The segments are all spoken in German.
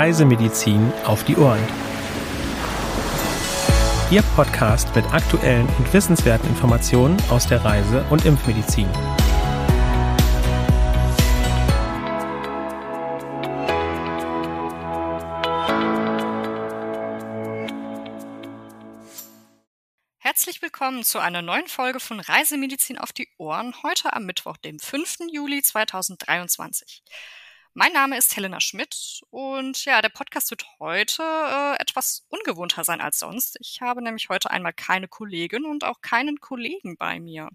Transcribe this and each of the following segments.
Reisemedizin auf die Ohren. Ihr Podcast mit aktuellen und wissenswerten Informationen aus der Reise- und Impfmedizin. Herzlich willkommen zu einer neuen Folge von Reisemedizin auf die Ohren, heute am Mittwoch, dem 5. Juli 2023. Mein Name ist Helena Schmidt und ja, der Podcast wird heute äh, etwas ungewohnter sein als sonst. Ich habe nämlich heute einmal keine Kollegin und auch keinen Kollegen bei mir.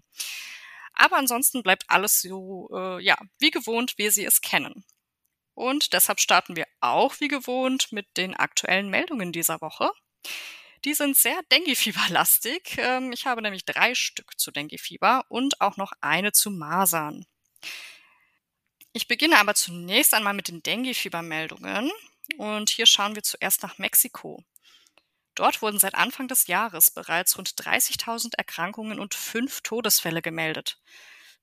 Aber ansonsten bleibt alles so, äh, ja, wie gewohnt, wie Sie es kennen. Und deshalb starten wir auch wie gewohnt mit den aktuellen Meldungen dieser Woche. Die sind sehr Dengue-Fieber-lastig. Ähm, ich habe nämlich drei Stück zu Dengue-Fieber und auch noch eine zu Masern. Ich beginne aber zunächst einmal mit den Dengue-Fiebermeldungen und hier schauen wir zuerst nach Mexiko. Dort wurden seit Anfang des Jahres bereits rund 30.000 Erkrankungen und fünf Todesfälle gemeldet.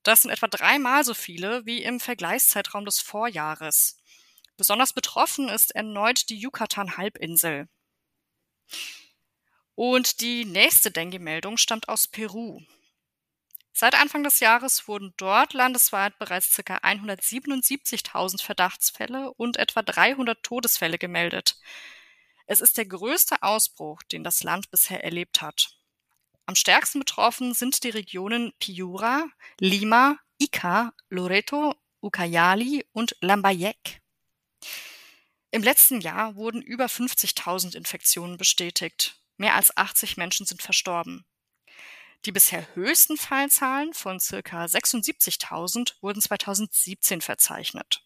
Das sind etwa dreimal so viele wie im Vergleichszeitraum des Vorjahres. Besonders betroffen ist erneut die Yucatan-Halbinsel. Und die nächste Dengue-Meldung stammt aus Peru. Seit Anfang des Jahres wurden dort landesweit bereits ca. 177.000 Verdachtsfälle und etwa 300 Todesfälle gemeldet. Es ist der größte Ausbruch, den das Land bisher erlebt hat. Am stärksten betroffen sind die Regionen Piura, Lima, Ica, Loreto, Ucayali und Lambayeque. Im letzten Jahr wurden über 50.000 Infektionen bestätigt. Mehr als 80 Menschen sind verstorben. Die bisher höchsten Fallzahlen von circa 76.000 wurden 2017 verzeichnet.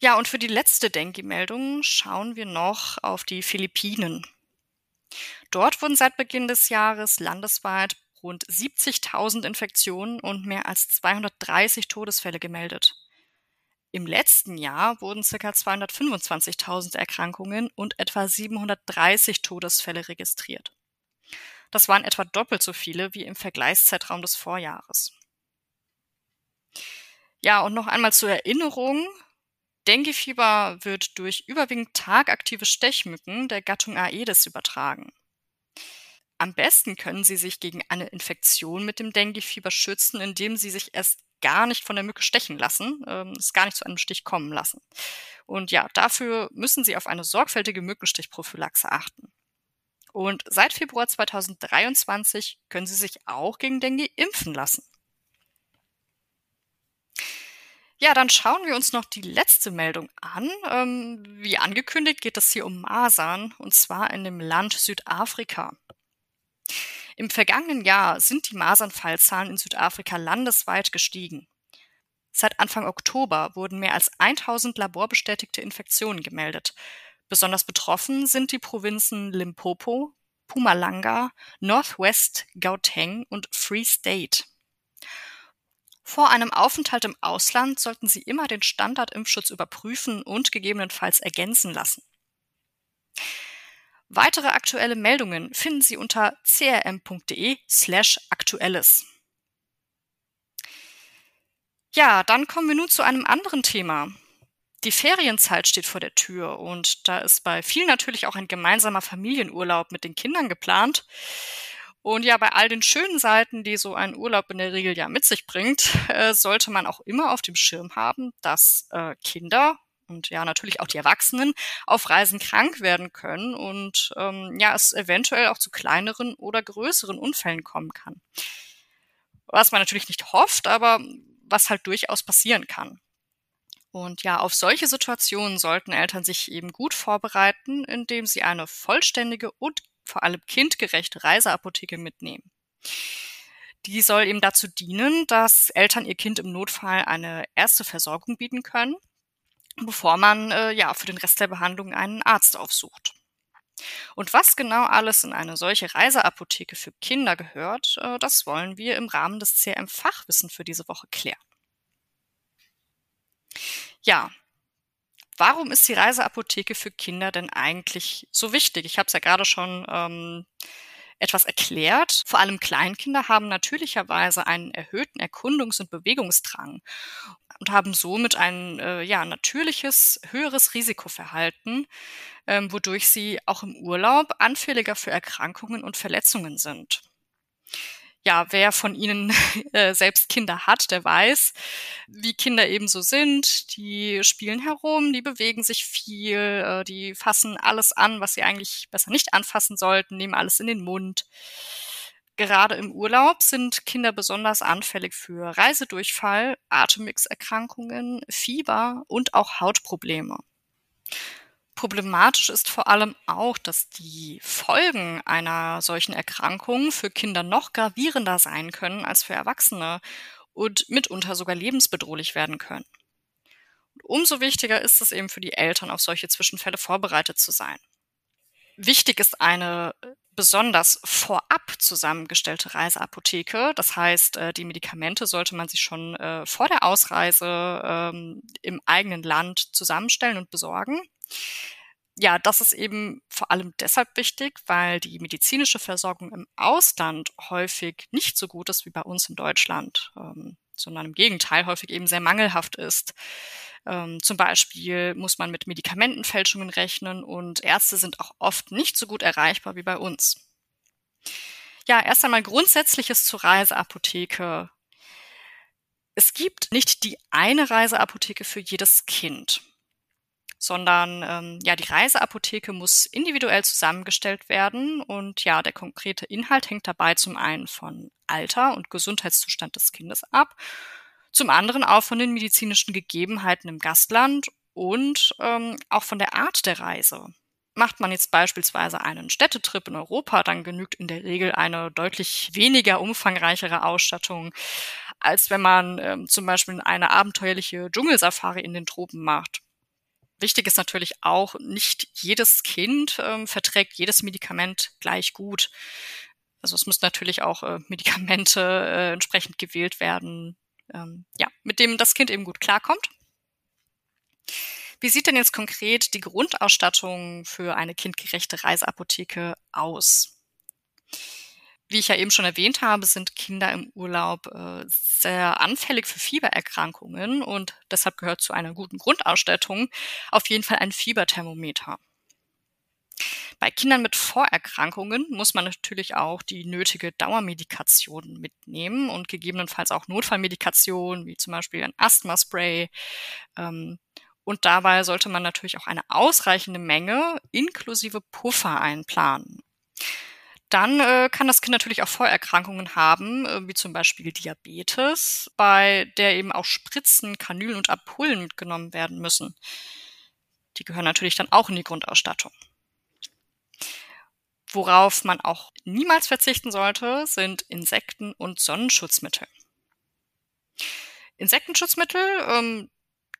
Ja, und für die letzte Dengue-Meldung schauen wir noch auf die Philippinen. Dort wurden seit Beginn des Jahres landesweit rund 70.000 Infektionen und mehr als 230 Todesfälle gemeldet. Im letzten Jahr wurden ca. 225.000 Erkrankungen und etwa 730 Todesfälle registriert. Das waren etwa doppelt so viele wie im Vergleichszeitraum des Vorjahres. Ja, und noch einmal zur Erinnerung. Denguefieber wird durch überwiegend tagaktive Stechmücken der Gattung Aedes übertragen. Am besten können Sie sich gegen eine Infektion mit dem Denguefieber schützen, indem Sie sich erst gar nicht von der Mücke stechen lassen, ähm, es gar nicht zu einem Stich kommen lassen. Und ja, dafür müssen Sie auf eine sorgfältige Mückenstichprophylaxe achten. Und seit Februar 2023 können Sie sich auch gegen Dengue impfen lassen. Ja, dann schauen wir uns noch die letzte Meldung an. Ähm, wie angekündigt geht es hier um Masern und zwar in dem Land Südafrika. Im vergangenen Jahr sind die Masernfallzahlen in Südafrika landesweit gestiegen. Seit Anfang Oktober wurden mehr als 1000 laborbestätigte Infektionen gemeldet, Besonders betroffen sind die Provinzen Limpopo, Pumalanga, Northwest Gauteng und Free State. Vor einem Aufenthalt im Ausland sollten Sie immer den Standardimpfschutz überprüfen und gegebenenfalls ergänzen lassen. Weitere aktuelle Meldungen finden Sie unter crm.de slash aktuelles. Ja, dann kommen wir nun zu einem anderen Thema. Die Ferienzeit steht vor der Tür und da ist bei vielen natürlich auch ein gemeinsamer Familienurlaub mit den Kindern geplant. Und ja, bei all den schönen Seiten, die so ein Urlaub in der Regel ja mit sich bringt, äh, sollte man auch immer auf dem Schirm haben, dass äh, Kinder und ja natürlich auch die Erwachsenen auf Reisen krank werden können und ähm, ja es eventuell auch zu kleineren oder größeren Unfällen kommen kann. Was man natürlich nicht hofft, aber was halt durchaus passieren kann. Und ja, auf solche Situationen sollten Eltern sich eben gut vorbereiten, indem sie eine vollständige und vor allem kindgerechte Reiseapotheke mitnehmen. Die soll eben dazu dienen, dass Eltern ihr Kind im Notfall eine erste Versorgung bieten können, bevor man äh, ja für den Rest der Behandlung einen Arzt aufsucht. Und was genau alles in eine solche Reiseapotheke für Kinder gehört, äh, das wollen wir im Rahmen des CRM Fachwissen für diese Woche klären. Ja, warum ist die Reiseapotheke für Kinder denn eigentlich so wichtig? Ich habe es ja gerade schon ähm, etwas erklärt. Vor allem Kleinkinder haben natürlicherweise einen erhöhten Erkundungs- und Bewegungsdrang. und haben somit ein äh, ja, natürliches, höheres Risikoverhalten, ähm, wodurch sie auch im Urlaub anfälliger für Erkrankungen und Verletzungen sind ja, wer von Ihnen äh, selbst Kinder hat, der weiß, wie Kinder eben so sind. Die spielen herum, die bewegen sich viel, äh, die fassen alles an, was sie eigentlich besser nicht anfassen sollten, nehmen alles in den Mund. Gerade im Urlaub sind Kinder besonders anfällig für Reisedurchfall, Atemwegserkrankungen, Fieber und auch Hautprobleme. Problematisch ist vor allem auch, dass die Folgen einer solchen Erkrankung für Kinder noch gravierender sein können als für Erwachsene und mitunter sogar lebensbedrohlich werden können. Und umso wichtiger ist es eben für die Eltern, auf solche Zwischenfälle vorbereitet zu sein. Wichtig ist eine besonders vorab zusammengestellte Reiseapotheke. Das heißt, äh, die Medikamente sollte man sich schon äh, vor der Ausreise ähm, im eigenen Land zusammenstellen und besorgen ja, das ist eben vor allem deshalb wichtig, weil die medizinische Versorgung im Ausland häufig nicht so gut ist wie bei uns in Deutschland, ähm, sondern im Gegenteil häufig eben sehr mangelhaft ist. Ähm, zum Beispiel muss man mit Medikamentenfälschungen rechnen und Ärzte sind auch oft nicht so gut erreichbar wie bei uns. Ja, erst einmal Grundsätzliches zur Reiseapotheke. Es gibt nicht die eine Reiseapotheke für jedes Kind sondern ähm, ja, die Reiseapotheke muss individuell zusammengestellt werden und ja, der konkrete Inhalt hängt dabei zum einen von Alter und Gesundheitszustand des Kindes ab, zum anderen auch von den medizinischen Gegebenheiten im Gastland und ähm, auch von der Art der Reise. Macht man jetzt beispielsweise einen Städtetrip in Europa, dann genügt in der Regel eine deutlich weniger umfangreichere Ausstattung, als wenn man ähm, zum Beispiel eine abenteuerliche Dschungelsafari in den Tropen macht. Wichtig ist natürlich auch, nicht jedes Kind ähm, verträgt jedes Medikament gleich gut. Also es müssen natürlich auch äh, Medikamente äh, entsprechend gewählt werden, ähm, ja, mit dem das Kind eben gut klarkommt. Wie sieht denn jetzt konkret die Grundausstattung für eine kindgerechte Reiseapotheke aus? Wie ich ja eben schon erwähnt habe, sind Kinder im Urlaub äh, sehr anfällig für Fiebererkrankungen und deshalb gehört zu einer guten Grundausstattung auf jeden Fall ein Fieberthermometer. Bei Kindern mit Vorerkrankungen muss man natürlich auch die nötige Dauermedikation mitnehmen und gegebenenfalls auch Notfallmedikation, wie zum Beispiel ein Asthma-Spray. Ähm, und dabei sollte man natürlich auch eine ausreichende Menge inklusive Puffer einplanen dann äh, kann das Kind natürlich auch Vorerkrankungen haben, äh, wie zum Beispiel Diabetes, bei der eben auch Spritzen, Kanülen und Ampullen mitgenommen werden müssen. Die gehören natürlich dann auch in die Grundausstattung. Worauf man auch niemals verzichten sollte, sind Insekten- und Sonnenschutzmittel. Insektenschutzmittel, ähm,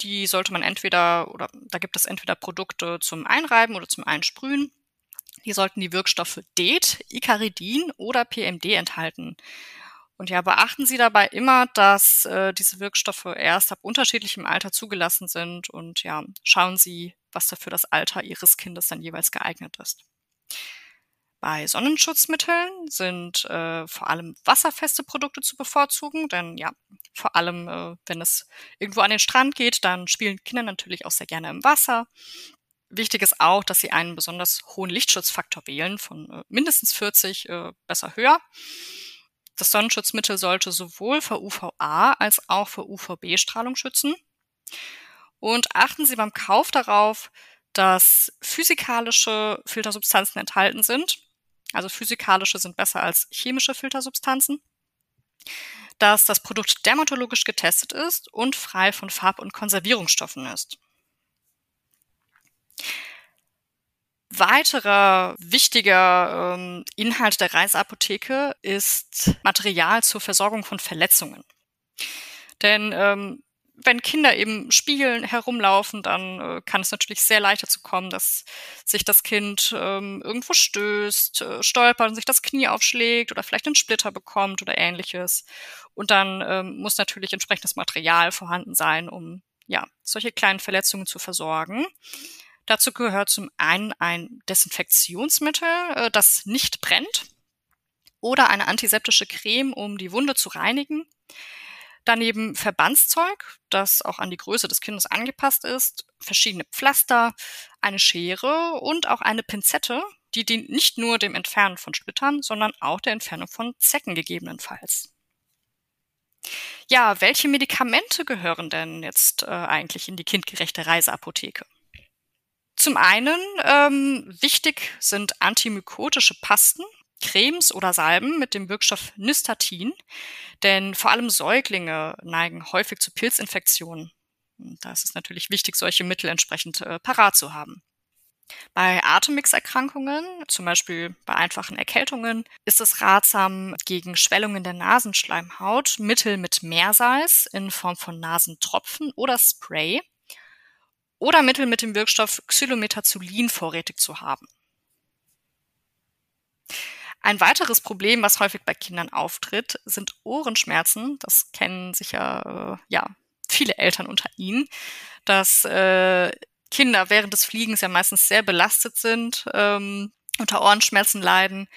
die sollte man entweder, oder da gibt es entweder Produkte zum Einreiben oder zum Einsprühen die sollten die Wirkstoffe DEET, Icaridin oder PMD enthalten. Und ja, beachten Sie dabei immer, dass äh, diese Wirkstoffe erst ab unterschiedlichem Alter zugelassen sind und ja, schauen Sie, was dafür das Alter Ihres Kindes dann jeweils geeignet ist. Bei Sonnenschutzmitteln sind äh, vor allem wasserfeste Produkte zu bevorzugen, denn ja, vor allem, äh, wenn es irgendwo an den Strand geht, dann spielen Kinder natürlich auch sehr gerne im Wasser. Wichtig ist auch, dass Sie einen besonders hohen Lichtschutzfaktor wählen, von äh, mindestens 40, äh, besser höher. Das Sonnenschutzmittel sollte sowohl vor UVA als auch vor UVB-Strahlung schützen. Und achten Sie beim Kauf darauf, dass physikalische Filtersubstanzen enthalten sind. Also physikalische sind besser als chemische Filtersubstanzen. Dass das Produkt dermatologisch getestet ist und frei von Farb- und Konservierungsstoffen ist. Weiterer wichtiger ähm, Inhalt der Reiseapotheke ist Material zur Versorgung von Verletzungen. Denn ähm, wenn Kinder eben spielen, herumlaufen, dann äh, kann es natürlich sehr leicht dazu kommen, dass sich das Kind ähm, irgendwo stößt, äh, stolpert und sich das Knie aufschlägt oder vielleicht einen Splitter bekommt oder ähnliches. Und dann ähm, muss natürlich entsprechendes Material vorhanden sein, um ja solche kleinen Verletzungen zu versorgen. Dazu gehört zum einen ein Desinfektionsmittel, äh, das nicht brennt oder eine antiseptische Creme, um die Wunde zu reinigen. Daneben Verbandszeug, das auch an die Größe des Kindes angepasst ist, verschiedene Pflaster, eine Schere und auch eine Pinzette, die dient nicht nur dem Entfernen von Splittern, sondern auch der Entfernung von Zecken gegebenenfalls. Ja, welche Medikamente gehören denn jetzt äh, eigentlich in die kindgerechte Reiseapotheke? Zum einen ähm, wichtig sind antimykotische Pasten, Cremes oder Salben mit dem Wirkstoff Nystatin, denn vor allem Säuglinge neigen häufig zu Pilzinfektionen. Da ist es natürlich wichtig, solche Mittel entsprechend äh, parat zu haben. Bei Atemwegserkrankungen, zum Beispiel bei einfachen Erkältungen, ist es ratsam, gegen Schwellungen der Nasenschleimhaut Mittel mit Meersalz in Form von Nasentropfen oder Spray oder Mittel mit dem Wirkstoff Xylometazolin vorrätig zu haben. Ein weiteres Problem, was häufig bei Kindern auftritt, sind Ohrenschmerzen. Das kennen sicher äh, ja viele Eltern unter ihnen, dass äh, Kinder während des Fliegens ja meistens sehr belastet sind, ähm, unter Ohrenschmerzen leiden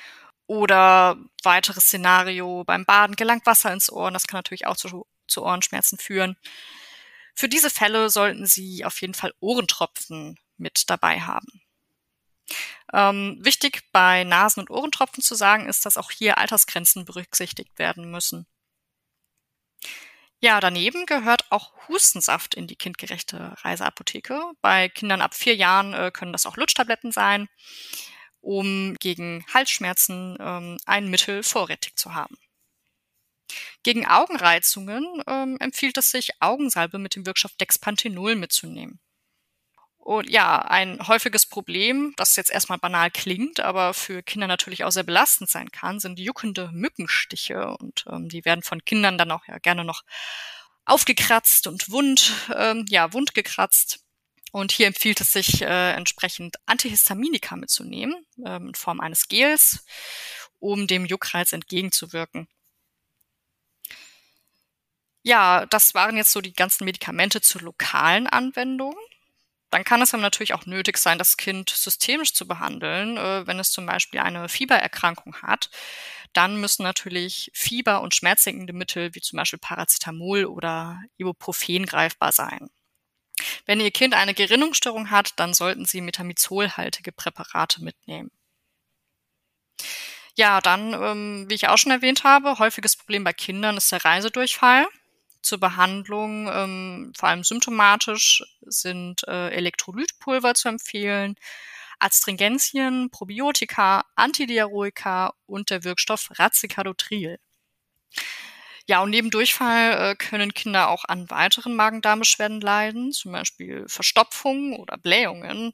oder weiteres Szenario beim Baden gelangt Wasser ins Ohr. Und das kann natürlich auch zu, zu Ohrenschmerzen führen. Für diese Fälle sollten Sie auf jeden Fall Ohrentropfen mit dabei haben. Ähm, wichtig bei Nasen- und Ohrentropfen zu sagen ist, dass auch hier Altersgrenzen berücksichtigt werden müssen. Ja, daneben gehört auch Hustensaft in die kindgerechte Reiseapotheke. Bei Kindern ab vier Jahren äh, können das auch Lutschtabletten sein, um gegen Halsschmerzen ähm, ein Mittel vorrätig zu haben. Gegen Augenreizungen ähm, empfiehlt es sich, Augensalbe mit dem Wirkstoff Dexpanthenol mitzunehmen. Und ja, ein häufiges Problem, das jetzt erstmal banal klingt, aber für Kinder natürlich auch sehr belastend sein kann, sind juckende Mückenstiche. Und ähm, die werden von Kindern dann auch ja gerne noch aufgekratzt und wund, ähm, ja, wund gekratzt. Und hier empfiehlt es sich äh, entsprechend Antihistaminika mitzunehmen, ähm, in Form eines Gels, um dem Juckreiz entgegenzuwirken. Ja, das waren jetzt so die ganzen Medikamente zur lokalen Anwendung. Dann kann es aber natürlich auch nötig sein, das Kind systemisch zu behandeln, äh, wenn es zum Beispiel eine Fiebererkrankung hat. Dann müssen natürlich Fieber- und schmerzsenkende Mittel wie zum Beispiel Paracetamol oder Ibuprofen greifbar sein. Wenn Ihr Kind eine Gerinnungsstörung hat, dann sollten Sie metamizolhaltige Präparate mitnehmen. Ja, dann, ähm, wie ich auch schon erwähnt habe, häufiges Problem bei Kindern ist der Reisedurchfall zur Behandlung, ähm, vor allem symptomatisch, sind äh, Elektrolytpulver zu empfehlen, Astringenzien, Probiotika, Antidiarrhoika und der Wirkstoff Razicadotril. Ja, und neben Durchfall äh, können Kinder auch an weiteren Magen-Darm-Beschwerden leiden, zum Beispiel Verstopfung oder Blähungen.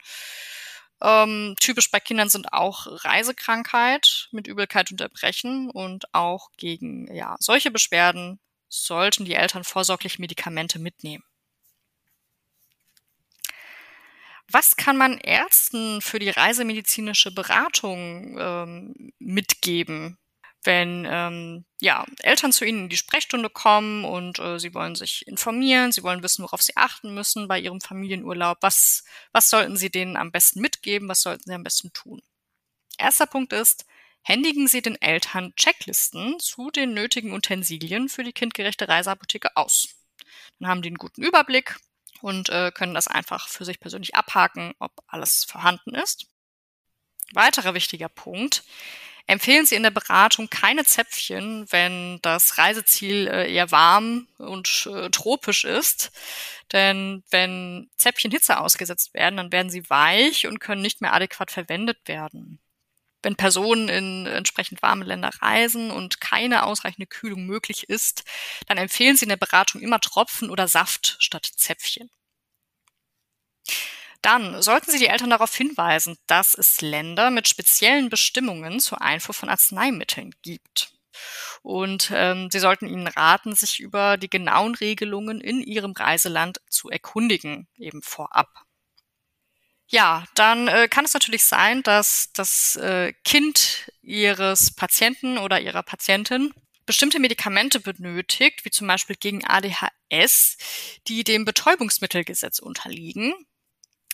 Ähm, typisch bei Kindern sind auch Reisekrankheit mit Übelkeit und Erbrechen und auch gegen ja, solche Beschwerden sollten die Eltern vorsorglich Medikamente mitnehmen. Was kann man Ärzten für die reisemedizinische Beratung ähm, mitgeben, wenn ähm, ja, Eltern zu ihnen in die Sprechstunde kommen und äh, sie wollen sich informieren, sie wollen wissen, worauf sie achten müssen bei ihrem Familienurlaub, was, was sollten sie denen am besten mitgeben, was sollten sie am besten tun? Erster Punkt ist, händigen Sie den Eltern Checklisten zu den nötigen Utensilien für die kindgerechte Reiseapotheke aus. Dann haben die einen guten Überblick und äh, können das einfach für sich persönlich abhaken, ob alles vorhanden ist. Weiterer wichtiger Punkt. Empfehlen Sie in der Beratung keine Zäpfchen, wenn das Reiseziel äh, eher warm und äh, tropisch ist. Denn wenn Zäpfchen Hitze ausgesetzt werden, dann werden sie weich und können nicht mehr adäquat verwendet werden wenn Personen in entsprechend warme Länder reisen und keine ausreichende Kühlung möglich ist, dann empfehlen sie in der Beratung immer Tropfen oder Saft statt Zäpfchen. Dann sollten Sie die Eltern darauf hinweisen, dass es Länder mit speziellen Bestimmungen zur Einfuhr von Arzneimitteln gibt. Und ähm, Sie sollten ihnen raten, sich über die genauen Regelungen in Ihrem Reiseland zu erkundigen, eben vorab. Ja, dann äh, kann es natürlich sein, dass das äh, Kind ihres Patienten oder ihrer Patientin bestimmte Medikamente benötigt, wie zum Beispiel gegen ADHS, die dem Betäubungsmittelgesetz unterliegen.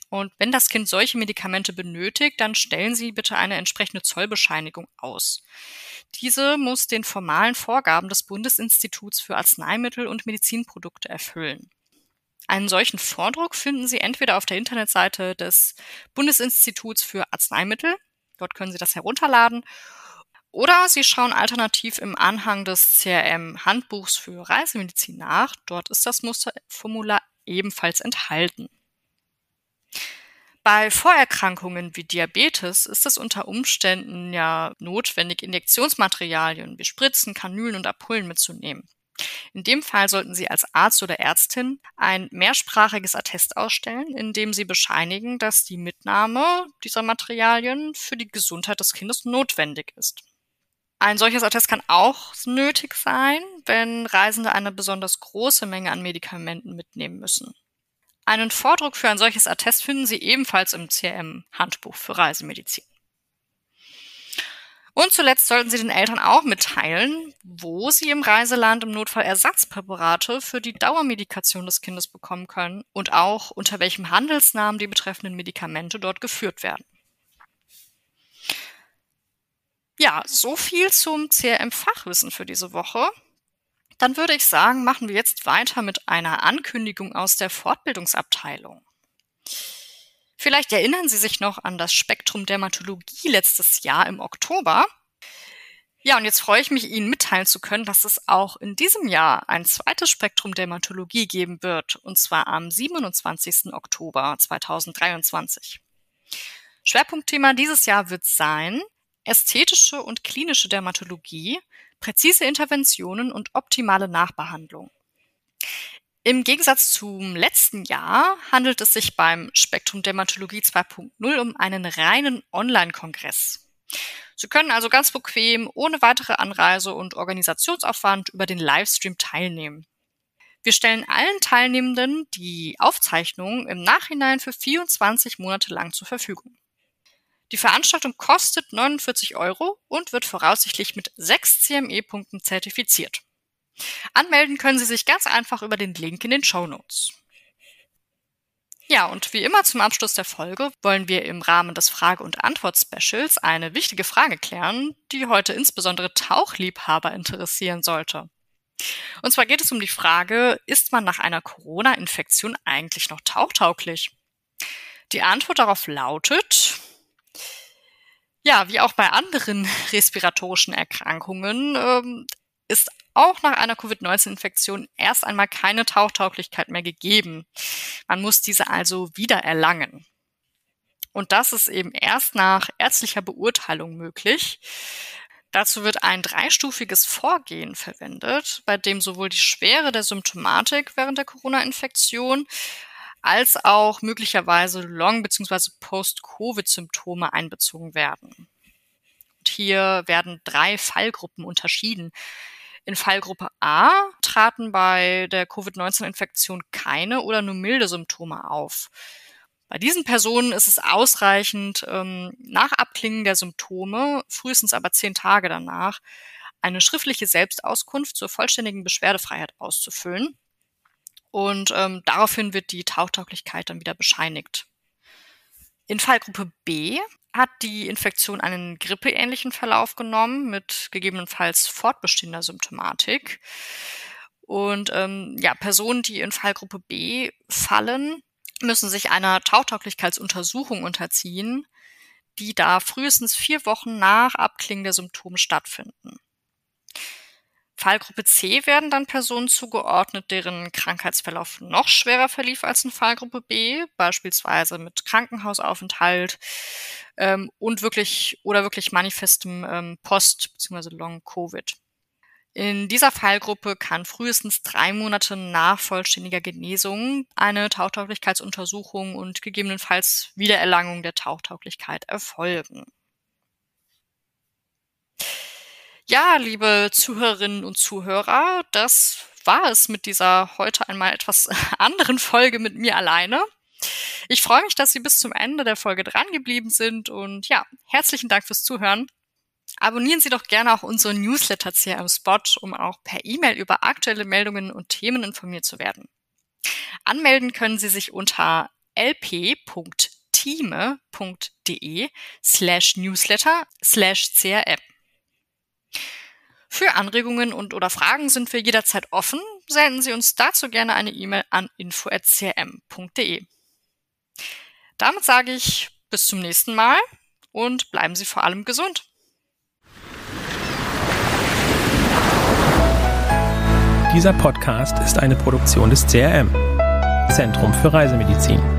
Und wenn das Kind solche Medikamente benötigt, dann stellen Sie bitte eine entsprechende Zollbescheinigung aus. Diese muss den formalen Vorgaben des Bundesinstituts für Arzneimittel und Medizinprodukte erfüllen. Einen solchen Vordruck finden Sie entweder auf der Internetseite des Bundesinstituts für Arzneimittel, dort können Sie das herunterladen, oder Sie schauen alternativ im Anhang des CRM Handbuchs für Reisemedizin nach, dort ist das Musterformular ebenfalls enthalten. Bei Vorerkrankungen wie Diabetes ist es unter Umständen ja notwendig, Injektionsmaterialien wie Spritzen, Kanülen und Ampullen mitzunehmen. In dem Fall sollten Sie als Arzt oder Ärztin ein mehrsprachiges Attest ausstellen, in dem Sie bescheinigen, dass die Mitnahme dieser Materialien für die Gesundheit des Kindes notwendig ist. Ein solches Attest kann auch nötig sein, wenn Reisende eine besonders große Menge an Medikamenten mitnehmen müssen. Einen Vordruck für ein solches Attest finden Sie ebenfalls im CRM-Handbuch für Reisemedizin. Und zuletzt sollten Sie den Eltern auch mitteilen, wo Sie im Reiseland im Notfall Ersatzpräparate für die Dauermedikation des Kindes bekommen können und auch unter welchem Handelsnamen die betreffenden Medikamente dort geführt werden. Ja, so viel zum CRM-Fachwissen für diese Woche. Dann würde ich sagen, machen wir jetzt weiter mit einer Ankündigung aus der Fortbildungsabteilung. Vielleicht erinnern Sie sich noch an das Spektrum Dermatologie letztes Jahr im Oktober. Ja, und jetzt freue ich mich, Ihnen mitteilen zu können, dass es auch in diesem Jahr ein zweites Spektrum Dermatologie geben wird, und zwar am 27. Oktober 2023. Schwerpunktthema dieses Jahr wird sein ästhetische und klinische Dermatologie präzise Interventionen und optimale Nachbehandlung. Im Gegensatz zum letzten Jahr handelt es sich beim Spektrum Dermatologie 2.0 um einen reinen Online-Kongress. Sie können also ganz bequem, ohne weitere Anreise und Organisationsaufwand über den Livestream teilnehmen. Wir stellen allen Teilnehmenden die Aufzeichnung im Nachhinein für 24 Monate lang zur Verfügung. Die Veranstaltung kostet 49 Euro und wird voraussichtlich mit sechs CME-Punkten zertifiziert. Anmelden können Sie sich ganz einfach über den Link in den Show Notes. Ja, und wie immer zum Abschluss der Folge wollen wir im Rahmen des Frage- und Antwort-Specials eine wichtige Frage klären, die heute insbesondere Tauchliebhaber interessieren sollte. Und zwar geht es um die Frage, ist man nach einer Corona-Infektion eigentlich noch tauchtauglich? Die Antwort darauf lautet, ja, wie auch bei anderen respiratorischen Erkrankungen ähm, ist auch nach einer Covid-19-Infektion erst einmal keine Tauchtauglichkeit mehr gegeben. Man muss diese also wieder erlangen. Und das ist eben erst nach ärztlicher Beurteilung möglich. Dazu wird ein dreistufiges Vorgehen verwendet, bei dem sowohl die Schwere der Symptomatik während der Corona-Infektion als auch möglicherweise Long- bzw. Post-Covid-Symptome einbezogen werden. Und hier werden drei Fallgruppen unterschieden. In Fallgruppe A traten bei der Covid-19-Infektion keine oder nur milde Symptome auf. Bei diesen Personen ist es ausreichend, ähm, nach Abklingen der Symptome, frühestens aber zehn Tage danach, eine schriftliche Selbstauskunft zur vollständigen Beschwerdefreiheit auszufüllen und ähm, daraufhin wird die Tauchtauglichkeit dann wieder bescheinigt. In Fallgruppe B hat die Infektion einen grippeähnlichen Verlauf genommen mit gegebenenfalls fortbestehender Symptomatik. Und ähm, ja, Personen, die in Fallgruppe B fallen, müssen sich einer Tauchtauglichkeitsuntersuchung unterziehen, die da frühestens vier Wochen nach Abklingen der Symptome stattfinden. Fallgruppe C werden dann Personen zugeordnet, deren Krankheitsverlauf noch schwerer verlief als in Fallgruppe B, beispielsweise mit Krankenhausaufenthalt ähm, und wirklich oder wirklich manifestem ähm, Post- bzw. Long-Covid. In dieser Fallgruppe kann frühestens drei Monate nach vollständiger Genesung eine Tauchtauglichkeitsuntersuchung und gegebenenfalls Wiedererlangung der Tauchtauglichkeit erfolgen. Ja, liebe Zuhörerinnen und Zuhörer, das war es mit dieser heute einmal etwas anderen Folge mit mir alleine. Ich freue mich, dass Sie bis zum Ende der Folge dran geblieben sind und ja, herzlichen Dank fürs Zuhören. Abonnieren Sie doch gerne auch unseren Newsletter CRM Spot, um auch per E-Mail über aktuelle Meldungen und Themen informiert zu werden. Anmelden können Sie sich unter lp.time.de slash newsletter slash crm. Für Anregungen und oder Fragen sind wir jederzeit offen. Senden Sie uns dazu gerne eine E-Mail an info.crm.de. Damit sage ich bis zum nächsten Mal und bleiben Sie vor allem gesund. Dieser Podcast ist eine Produktion des CRM, Zentrum für Reisemedizin.